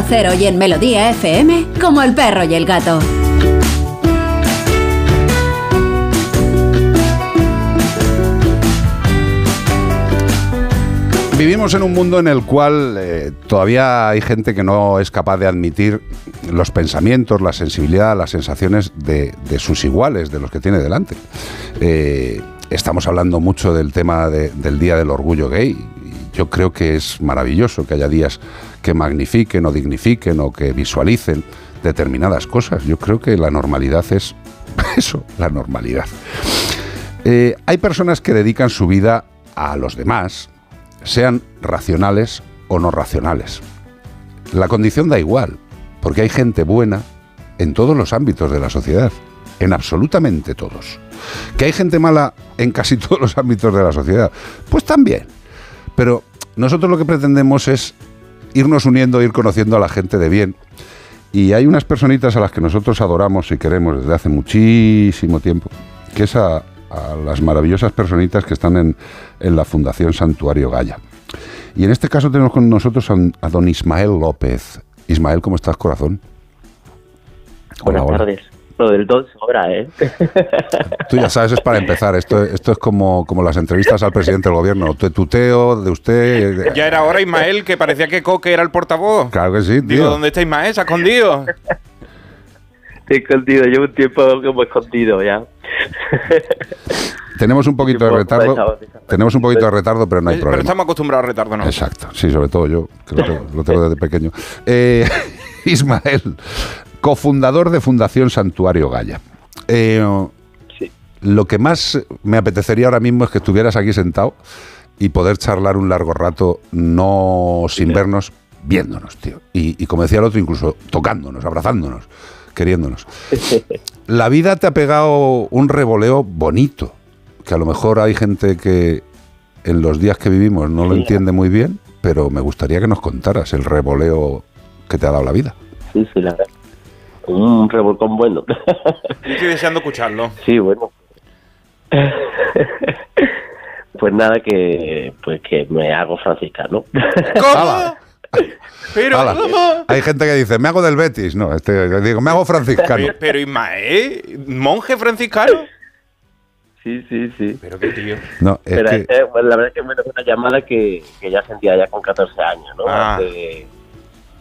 Onda Cero y en Melodía FM como el perro y el gato. Vivimos en un mundo en el cual eh, todavía hay gente que no es capaz de admitir los pensamientos, la sensibilidad, las sensaciones de, sus iguales, de los que tiene delante. Eh, estamos hablando mucho del tema del Día del Orgullo Gay. Yo creo que es maravilloso que haya días que magnifiquen o dignifiquen o que visualicen determinadas cosas. Yo creo que la normalidad es eso, la normalidad. Eh, hay personas que dedican su vida a los demás, sean racionales o no racionales. La condición da igual, porque hay gente buena en todos los ámbitos de la sociedad, en absolutamente todos. Que hay gente mala en casi todos los ámbitos de la sociedad, pues también. Pero nosotros lo que pretendemos es irnos uniendo, ir conociendo a la gente de bien. Y hay unas personitas a las que nosotros adoramos y queremos desde hace muchísimo tiempo, que es a, a las maravillosas personitas que están en, en, la Fundación Santuario Gaya. Y en este caso tenemos con nosotros a, don Ismael López. Ismael, ¿cómo estás, corazón? Buenas tardes. Lo del don sobra, ¿eh? Tú ya sabes, es para empezar. Esto, esto es como, como las entrevistas al presidente del gobierno. Te tuteo de usted. Ya era hora, Ismael, que parecía que Coque era el portavoz. Claro que sí, tío. Digo, ¿dónde está Ismael? ¿Se ha escondido? Estoy escondido, llevo un tiempo como escondido ya. Tenemos un poquito de retardo. Tenemos un poquito de retardo, pero no hay problema. Pero estamos acostumbrados a retardo, ¿no? Exacto, sí, sobre todo yo, que lo tengo, desde pequeño. Eh, Ismael, cofundador de Fundación Santuario Gaya. Eh, sí. Lo que más me apetecería ahora mismo es que estuvieras aquí sentado y poder charlar un largo rato, no sin vernos, viéndonos, tío. Y, y como decía el otro, incluso tocándonos, abrazándonos queriéndonos. La vida te ha pegado un revoleo bonito, que a lo mejor hay gente que en los días que vivimos no lo entiende muy bien, pero me gustaría que nos contaras el revoleo que te ha dado la vida. Sí, sí, la verdad. Un revolcón bueno. Estoy deseando escucharlo. Sí, bueno. pues nada, que pues que me hago franciscano. ¿Cómo? Pero, Hay gente que dice, me hago del Betis. No, este, digo, me hago franciscano. Pero, pero Ismael, ¿monje franciscano? Sí, sí, sí. Pero qué tío. No, es pero que... es que, bueno, la verdad es que me una llamada que, que, ya sentía ya con 14 años, ¿no? Ah. Hace,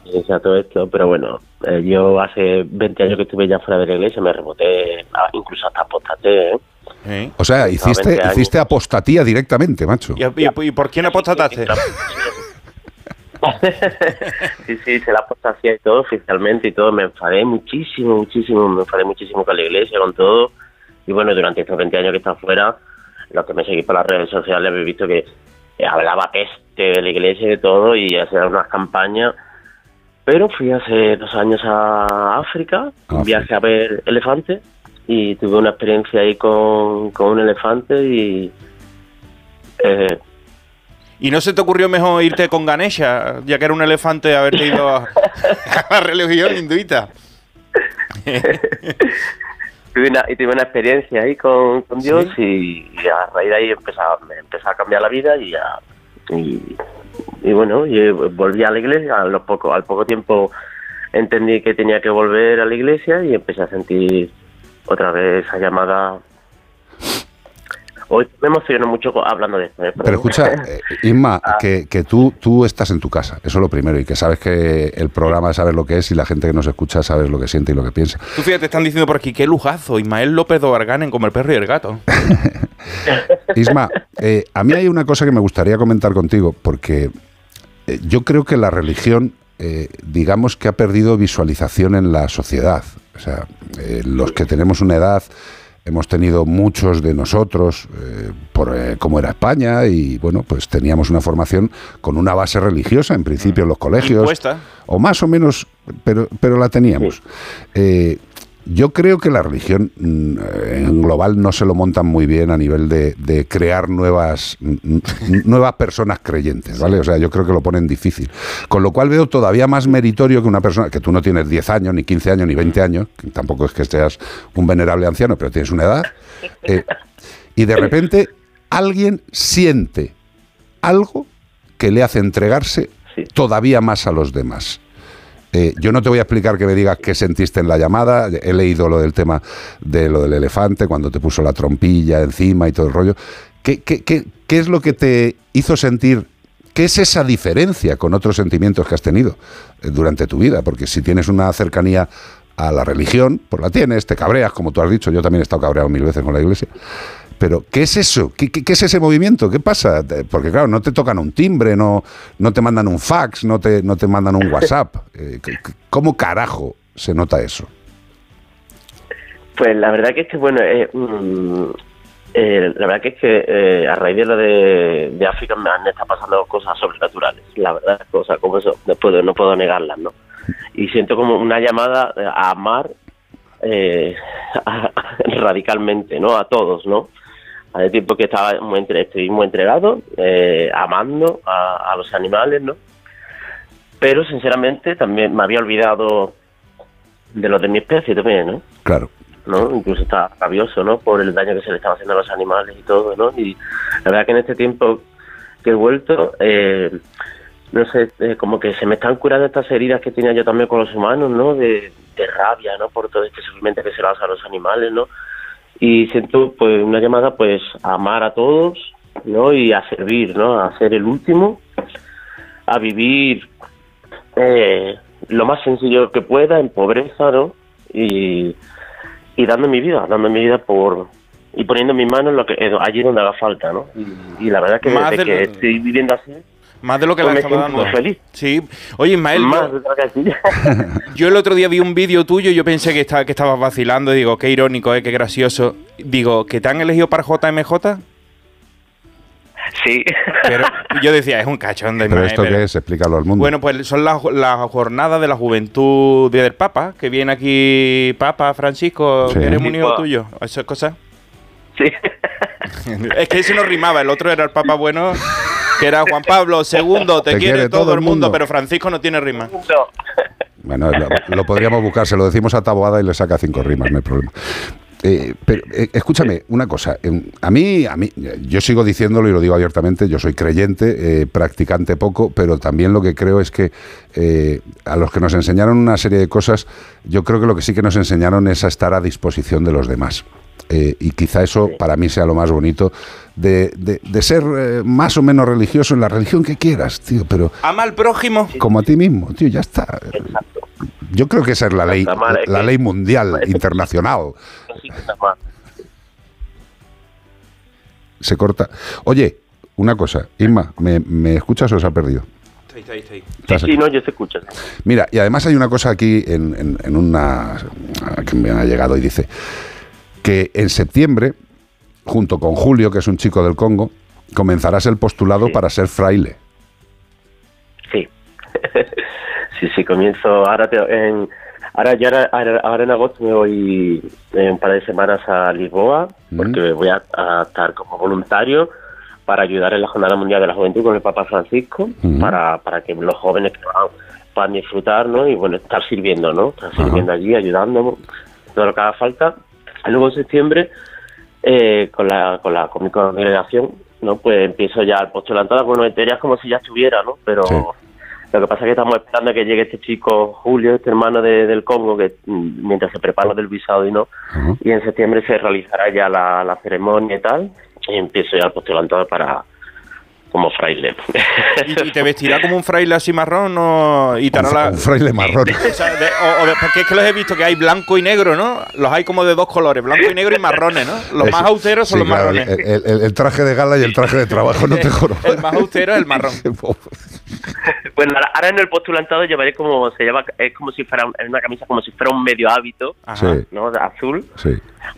o todo esto, pero bueno, eh, yo hace 20 años que estuve ya fuera de la iglesia, me reboté, incluso hasta apostaté, ¿eh? ¿Eh? O sea, hiciste, hiciste apostatía directamente, macho. ¿Y, y, y por quién apostataste? sí, sí, se la apostasía y todo, oficialmente y todo. Me enfadé muchísimo, muchísimo, me enfadé muchísimo con la iglesia, con todo. Y bueno, durante estos 20 años que está fuera, los que me seguís por las redes sociales habéis visto que hablaba peste de la iglesia y de todo y hacía unas campañas. Pero fui hace dos años a África, un viaje a ver elefantes y tuve una experiencia ahí con, con un elefante y eh, ¿Y no se te ocurrió mejor irte con Ganesha, ya que era un elefante, haberte ido a, a la religión hinduita? tuve una, y tuve una experiencia ahí con, con Dios ¿Sí? y, y, a raíz de ahí empezó, me empezó a cambiar la vida y, ya, y, y, bueno, yo volví a la iglesia, a lo poco, al poco tiempo entendí que tenía que volver a la iglesia y empecé a sentir otra vez esa llamada Hoy me emociono mucho hablando de esto. ¿eh? Pero escucha, eh, Inma, ah. que, que, tú, tú estás en tu casa, eso es lo primero, y que sabes que el programa sabes lo que es y la gente que nos escucha sabe lo que siente y lo que piensa. Tú fíjate, están diciendo por aquí, qué lujazo, Ismael López Dobarganen como el perro y el gato. Isma, eh, a mí hay una cosa que me gustaría comentar contigo, porque yo creo que la religión, eh, digamos que ha perdido visualización en la sociedad. O sea, los que tenemos una edad hemos tenido muchos de nosotros, eh, por eh, cómo era España, y bueno, pues teníamos una formación con una base religiosa, en principio en los colegios. Impuesta. O más o menos, pero, pero la teníamos. Sí. Eh, yo creo que la religión mm, en global no se lo montan muy bien a nivel de, de crear nuevas, nuevas personas creyentes, ¿vale? O sea, yo creo que lo ponen difícil. Con lo cual veo todavía más meritorio que una persona, que tú no tienes 10 años, ni 15 años, ni 20 años, que tampoco es que seas un venerable anciano, pero tienes una edad, eh, y de repente alguien siente algo que le hace entregarse todavía más a los demás. Eh, yo no te voy a explicar que me digas qué sentiste en la llamada. He leído lo del tema de lo del elefante, cuando te puso la trompilla encima y todo el rollo. ¿Qué, qué, qué, qué es lo que te hizo sentir? ¿Qué es esa diferencia con otros sentimientos que has tenido eh, durante tu vida? Porque si tienes una cercanía a la religión, pues la tienes, te cabreas, como tú has dicho. Yo también he estado cabreado mil veces con la iglesia. Pero, ¿qué es eso? ¿Qué, qué, qué es ese movimiento? ¿Qué pasa? Porque, claro, no te tocan un timbre, no, no te mandan un fax, no te, no te mandan un WhatsApp. Eh, ¿Cómo carajo se nota eso? Pues la verdad que es que, bueno, eh, mm, eh, la verdad que es que eh, a raíz de lo de, de África me han estado pasando cosas sobrenaturales. La verdad, cosas como eso, no puedo, no puedo negarlas, ¿no? Y siento como una llamada a amar eh, radicalmente, ¿no? A todos, ¿no? Hace tiempo que estaba muy entre, estoy muy entregado, eh, amando a, a los animales, ¿no? Pero sinceramente también me había olvidado de los de mi especie también, ¿no? Claro. ¿no? Incluso está rabioso, ¿no? Por el daño que se le estaba haciendo a los animales y todo, ¿no? Y la verdad que en este tiempo que he vuelto, eh, no sé, eh, como que se me están curando estas heridas que tenía yo también con los humanos, ¿no? De, de rabia, ¿no? Por todo este sufrimiento que se le hace a los animales, ¿no? Y siento, pues, una llamada, pues, a amar a todos, ¿no? Y a servir, ¿no? A ser el último, a vivir eh, lo más sencillo que pueda, en pobreza, ¿no? Y, y dando mi vida, dando mi vida por y poniendo mi mano en lo que eh, allí donde haga falta, ¿no? Y, y la verdad que desde de que estoy viviendo así, Más de lo que Pues estaba siento dando. muy feliz. Sí. Oye, Ismael, más yo, de el otro día vi un vídeo tuyo y yo pensé que, estaba, que estabas vacilando. Digo, qué irónico, eh, qué gracioso. Digo, ¿que te han elegido para JMJ? sí. Pero yo decía, es un cachón de ¿Pero esto pero- qué es? Explícalo al mundo. Bueno, pues son las jornadas de la juventud del Papa, que viene aquí Papa Francisco, Sí. que eres un hijo tuyo. Esas cosas. sí. Es que ese no rimaba, el otro era el Papa bueno, que era Juan Pablo II, te, quiere, todo, el mundo, pero Francisco no tiene rima. No. Bueno, lo, lo podríamos buscar, se lo decimos a Taboada y le saca cinco rimas, no hay problema. Eh, pero eh, escúchame una cosa, em, a mí, a mí, yo sigo diciéndolo y lo digo abiertamente, yo soy creyente, eh, practicante poco, pero también lo que creo es que a los que nos enseñaron una serie de cosas, yo creo que lo que sí que nos enseñaron es a estar a disposición de los demás. Eh, y quizá eso para mí sea lo más bonito de, de- de ser eh, más o menos religioso en la religión que quieras, tío, pero Ama al prójimo. como a ti mismo, tío, ya está. Exacto. Yo creo que esa es la ley, Amar, es la que- ley mundial, internacional. Sí, que está mal. Se corta. Oye, una cosa, Isma, ¿me, me escuchas o se ha perdido? Está, ahí. Estás Sí, sí, no, yo te escucho. Mira, y además hay una cosa aquí en, en- en una que me ha llegado y dice que en septiembre, junto con Julio, que es un chico del Congo, comenzarás el postulado Sí. para ser fraile. Sí. sí, sí, comienzo ahora te- en ahora ya ahora, ahora- en agosto me voy eh, un par de semanas a Lisboa porque voy a, a estar como voluntario para ayudar en la Jornada Mundial de la Juventud con el Papa Francisco Ujú. para, para que los jóvenes puedan disfrutar, ¿no? Y bueno, estar sirviendo, ¿no? Estar Ajá. sirviendo allí, ayudando, todo lo que haga falta. Luego en septiembre eh, con la con la con mi congregación no pues empiezo ya el postulantado bueno en teoría es como si ya estuviera no pero Sí. lo que pasa es que estamos esperando a que llegue este chico Julio este hermano de- del Congo que mm, mientras se prepara del visado y no y en septiembre se realizará ya la, la ceremonia y tal y empiezo ya el postulantado para como fraile ¿Y, y te vestirá como un fraile así marrón o, y te Un, la- un fraile marrón. o sea, de- o- o de- porque es que los he visto que hay blanco y negro, ¿no? Los hay como de dos colores, blanco y negro y marrones, ¿no? Los más austeros son Sí, los claro, marrones. el, el- el traje de gala y el traje de trabajo, no te juro. El más austero es el marrón. bueno ahora, en el postulantado llevaré como se llama es como si fuera en una camisa como si fuera un medio hábito Ajá. No azul sí.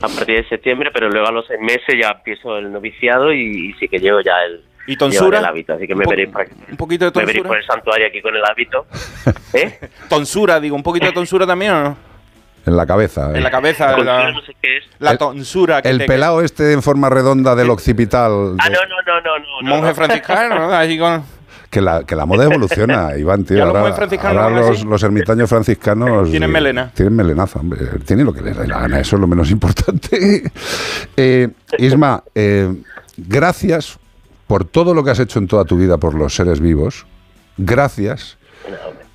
a partir de septiembre, pero luego a los seis meses ya empiezo el noviciado y, y sí que llevo ya el, ¿Y tonsura? el hábito, así que Un me veréis por, Un poquito de me veréis por tonsura. el santuario aquí con el hábito. ¿Eh? Tonsura, digo, un poquito de tonsura también o no? En la cabeza. En la cabeza, Con la, no sé qué es. la El- tonsura. que El te- pelado este en forma redonda del occipital. Ah, de- no, no, no, no, no. no, Monje no. franciscano, ¿no? Así con... Que la, que la moda evoluciona, Iván, tío. Ahora, monjes franciscanos ahora los, los ermitaños franciscanos. Tienen eh, melena. Tienen melenazo, hombre. Tienen lo que les dé la gana, eso es lo menos importante. Eh, Isma, eh, gracias por todo lo que has hecho en toda tu vida por los seres vivos. Gracias.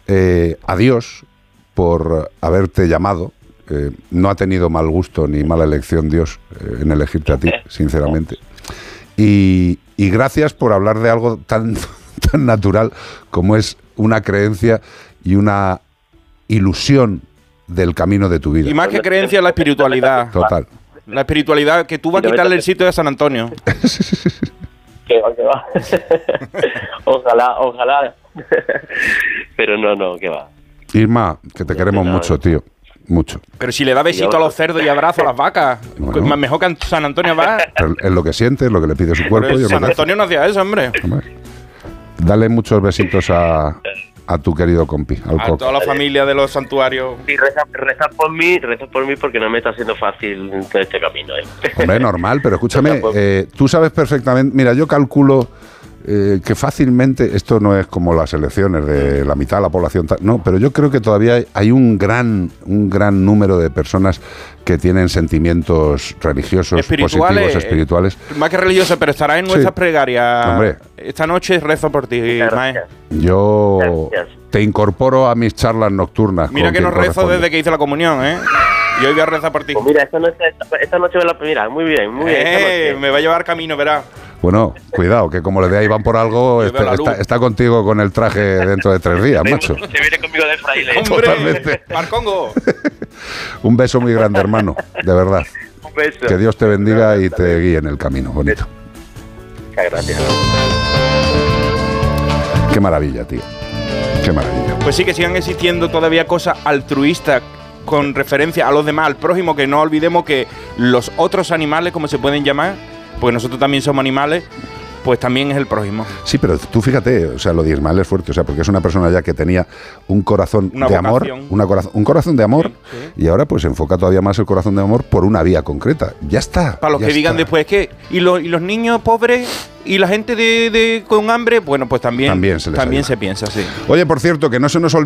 Eh, a Dios por haberte llamado. Eh, no ha tenido mal gusto ni mala elección Dios eh, en elegirte a ti, sinceramente. Y, y gracias por hablar de algo tan, tan natural como es una creencia y una ilusión del camino de tu vida. Y más que creencia, la espiritualidad. Total. La espiritualidad, que tú vas a quitarle el sitio de San Antonio. Que va, que va. ojalá, ojalá. Pero no, no, que va. Irma, que te queremos mucho, tío. Mucho. Pero si le da besito a los cerdos y abrazo a las vacas, Bueno. pues mejor que San Antonio va. Pero Es lo que siente, es lo que le pide su cuerpo. y San. Antonio no hacía eso, hombre. Hombre. Dale muchos besitos a, a tu querido compi, al A coco. toda la familia de los santuarios. Y reza, reza por mí, reza por mí porque no me está haciendo fácil todo este camino. ¿eh? Hombre, normal, pero escúchame, eh, tú sabes perfectamente, mira, yo calculo eh, que fácilmente, esto no es como las elecciones de la mitad de la población, no, pero yo creo que todavía hay, un gran, un gran número de personas que tienen sentimientos religiosos, Espirituales. positivos, espirituales. Más que religioso, pero estará en Sí. nuestras plegarias. Hombre. Esta noche rezo por ti, gracias. Yo Gracias. te incorporo a mis charlas nocturnas. Mira que no rezo desde que hice la comunión, ¿eh? Y hoy voy a rezar por ti. Pues mira, esta noche, esta, esta noche me la mira, muy bien, muy bien. esta Eh, noche. me va a llevar camino, verás. Bueno, cuidado, que como le dé a Iván por algo, Yo está, contigo con el traje dentro de tres días, macho. Se viene conmigo de fraile. ¡Hombre! Totalmente. ¡Marcongo! Un beso muy grande, hermano, de verdad. Un beso. Que Dios te bendiga y te guíe en el camino, bonito. Muchas gracias. Qué maravilla, tío. Qué maravilla. Pues sí que sigan existiendo todavía cosas altruistas con referencia a los demás, al prójimo, que no olvidemos que los otros animales, como se pueden llamar, porque nosotros también somos animales, pues también es el prójimo. Sí, pero tú fíjate, o sea, lo de Ismael es fuerte, o sea, porque es una persona ya que tenía un corazón Una de amor, vocación. una corazón, un corazón de amor, Sí, y ahora pues enfoca todavía más el corazón de amor por una vía concreta. Ya está. Para los que digan después que y, los- y los niños pobres y la gente de, de- con hambre, bueno, pues también También se ayuda. se piensa, sí. Oye, por cierto, que no se nos olvide